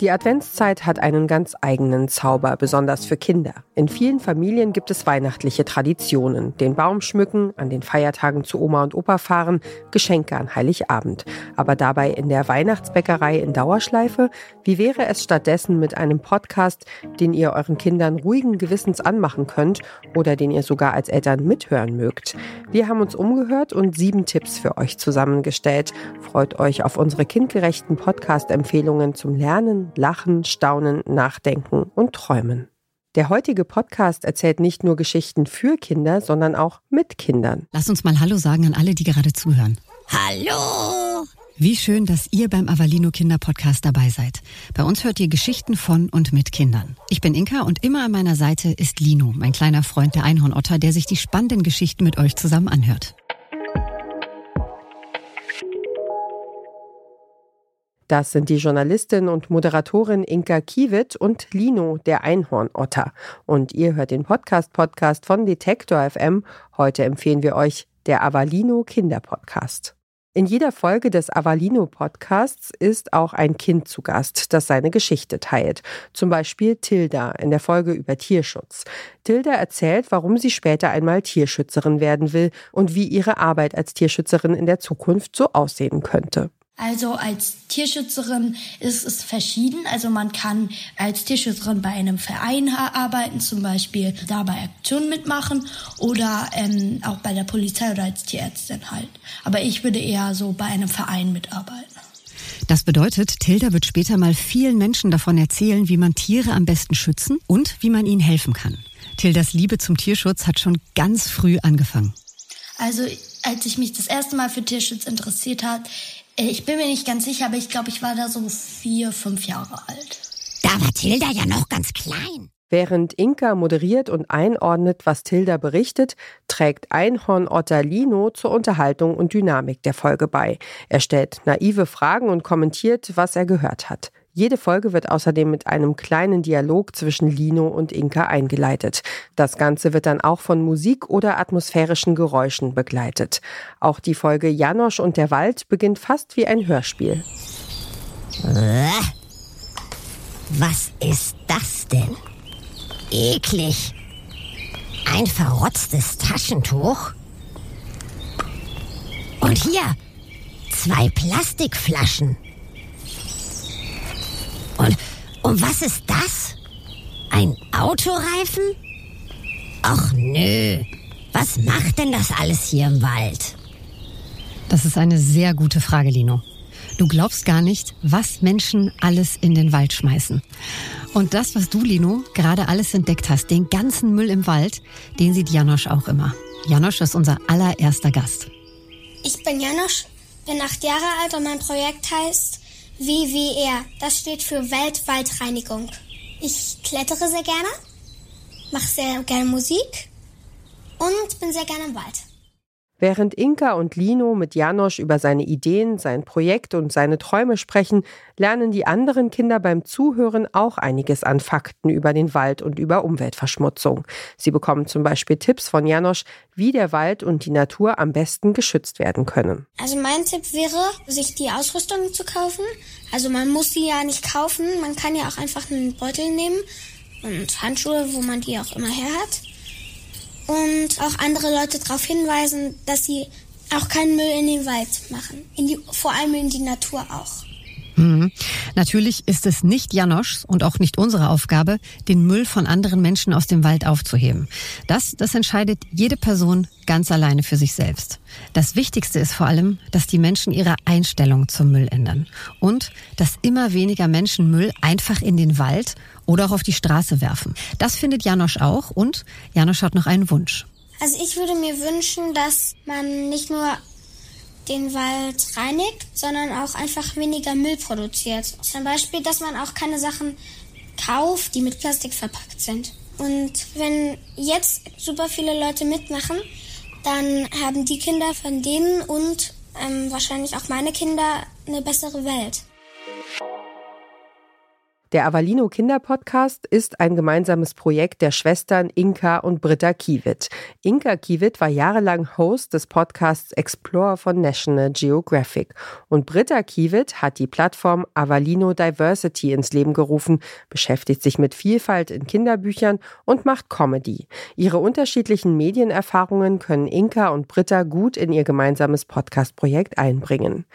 Die Adventszeit hat einen ganz eigenen Zauber, besonders für Kinder. In vielen Familien gibt es weihnachtliche Traditionen. Den Baum schmücken, an den Feiertagen zu Oma und Opa fahren, Geschenke an Heiligabend. Aber dabei in der Weihnachtsbäckerei in Dauerschleife? Wie wäre es stattdessen mit einem Podcast, den ihr euren Kindern ruhigen Gewissens anmachen könnt oder den ihr sogar als Eltern mithören mögt? Wir haben uns umgehört und sieben Tipps für euch zusammengestellt. Freut euch auf unsere kindgerechten Podcast-Empfehlungen zum Lernen, Lachen, Staunen, Nachdenken und Träumen. Der heutige Podcast erzählt nicht nur Geschichten für Kinder, sondern auch mit Kindern. Lass uns mal Hallo sagen an alle, die gerade zuhören. Hallo! Wie schön, dass ihr beim Avalino Kinder Podcast dabei seid. Bei uns hört ihr Geschichten von und mit Kindern. Ich bin Inka und immer an meiner Seite ist Lino, mein kleiner Freund der Einhornotter, der sich die spannenden Geschichten mit euch zusammen anhört. Das sind die Journalistin und Moderatorin Inka Kiewit und Lino, der Einhornotter. Und ihr hört den Podcast-Podcast von Detektor FM. Heute empfehlen wir euch der Avalino Kinderpodcast. In jeder Folge des Avalino Podcasts ist auch ein Kind zu Gast, das seine Geschichte teilt. Zum Beispiel Tilda in der Folge über Tierschutz. Tilda erzählt, warum sie später einmal Tierschützerin werden will und wie ihre Arbeit als Tierschützerin in der Zukunft so aussehen könnte. Also als Tierschützerin ist es verschieden. Also man kann als Tierschützerin bei einem Verein arbeiten, zum Beispiel da bei Aktionen mitmachen oder ähm, auch bei der Polizei oder als Tierärztin halt. Aber ich würde eher so bei einem Verein mitarbeiten. Das bedeutet, Tilda wird später mal vielen Menschen davon erzählen, wie man Tiere am besten schützen und wie man ihnen helfen kann. Tildas Liebe zum Tierschutz hat schon ganz früh angefangen. Also als ich mich das erste Mal für Tierschutz interessiert äh, ich bin mir nicht ganz sicher, aber ich glaube, ich war da so vier, fünf Jahre alt. Da war Tilda ja noch ganz klein. Während Inka moderiert und einordnet, was Tilda berichtet, trägt Einhornotter Lino zur Unterhaltung und Dynamik der Folge bei. Er stellt naive Fragen und kommentiert, was er gehört hat. Jede Folge wird außerdem mit einem kleinen Dialog zwischen Lino und Inka eingeleitet. Das Ganze wird dann auch von Musik oder atmosphärischen Geräuschen begleitet. Auch die Folge Janosch und der Wald beginnt fast wie ein Hörspiel. Was ist das denn? Eklig. Ein verrotztes Taschentuch. Und hier zwei Plastikflaschen. Und, und was ist das? Ein Autoreifen? Ach nö, was macht denn das alles hier im Wald? Das ist eine sehr gute Frage, Lino. Du glaubst gar nicht, was Menschen alles in den Wald schmeißen. Und das, was du, Lino, gerade alles entdeckt hast, den ganzen Müll im Wald, den sieht Janosch auch immer. Janosch ist unser allererster Gast. Ich bin Janosch, bin acht Jahre alt und mein Projekt heißt WWR. Das steht für Weltwaldreinigung. Ich klettere sehr gerne, mache sehr gerne Musik und bin sehr gerne im Wald. Während Inka und Lino mit Janosch über seine Ideen, sein Projekt und seine Träume sprechen, lernen die anderen Kinder beim Zuhören auch einiges an Fakten über den Wald und über Umweltverschmutzung. Sie bekommen zum Beispiel Tipps von Janosch, wie der Wald und die Natur am besten geschützt werden können. Also mein Tipp wäre, sich die Ausrüstung zu kaufen. Also man muss sie ja nicht kaufen, man kann ja auch einfach einen Beutel nehmen und Handschuhe, wo man die auch immer her hat und auch andere Leute darauf hinweisen, dass sie auch keinen Müll in den Wald machen. In die, vor allem in die Natur auch. Mhm. Natürlich ist es nicht Janoschs und auch nicht unsere Aufgabe, den Müll von anderen Menschen aus dem Wald aufzuheben. Das, das entscheidet jede Person ganz alleine für sich selbst. Das Wichtigste ist vor allem, dass die Menschen ihre Einstellung zum Müll ändern und dass immer weniger Menschen Müll einfach in den Wald oder auch auf die Straße werfen. Das findet Janosch auch und Janosch hat noch einen Wunsch. Also ich würde mir wünschen, dass man nicht nur den Wald reinigt, sondern auch einfach weniger Müll produziert. Zum Beispiel, dass man auch keine Sachen kauft, die mit Plastik verpackt sind. Und wenn jetzt super viele Leute mitmachen, dann haben die Kinder von denen und ähm, wahrscheinlich auch meine Kinder eine bessere Welt. Der Avalino Kinderpodcast ist ein gemeinsames Projekt der Schwestern Inka und Britta Kiewit. Inka Kiewit war jahrelang Host des Podcasts Explore von National Geographic und Britta Kiewit hat die Plattform Avalino Diversity ins Leben gerufen, beschäftigt sich mit Vielfalt in Kinderbüchern und macht Comedy. Ihre unterschiedlichen Medienerfahrungen können Inka und Britta gut in ihr gemeinsames Podcastprojekt einbringen.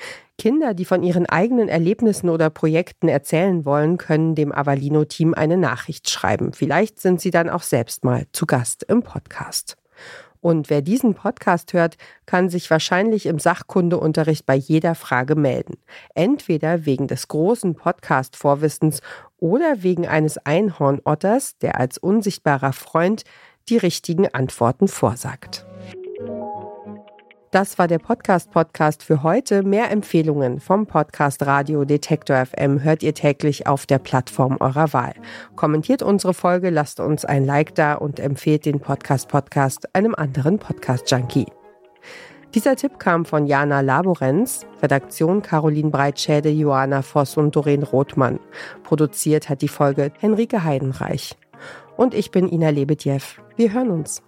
Kinder, die von ihren eigenen Erlebnissen oder Projekten erzählen wollen, können dem Avalino-Team eine Nachricht schreiben. Vielleicht sind sie dann auch selbst mal zu Gast im Podcast. Und wer diesen Podcast hört, kann sich wahrscheinlich im Sachkundeunterricht bei jeder Frage melden. Entweder wegen des großen Podcast-Vorwissens oder wegen eines Einhornotters, der als unsichtbarer Freund die richtigen Antworten vorsagt. Das war der Podcast-Podcast für heute. Mehr Empfehlungen vom Podcast Radio Detektor FM hört ihr täglich auf der Plattform eurer Wahl. Kommentiert unsere Folge, lasst uns ein Like da und empfehlt den Podcast-Podcast einem anderen Podcast-Junkie. Dieser Tipp kam von Jana Laborenz, Redaktion Caroline Breitschäde, Johanna Voss und Doreen Rothmann. Produziert hat die Folge Henrike Heidenreich. Und ich bin Ina Lebedjew. Wir hören uns.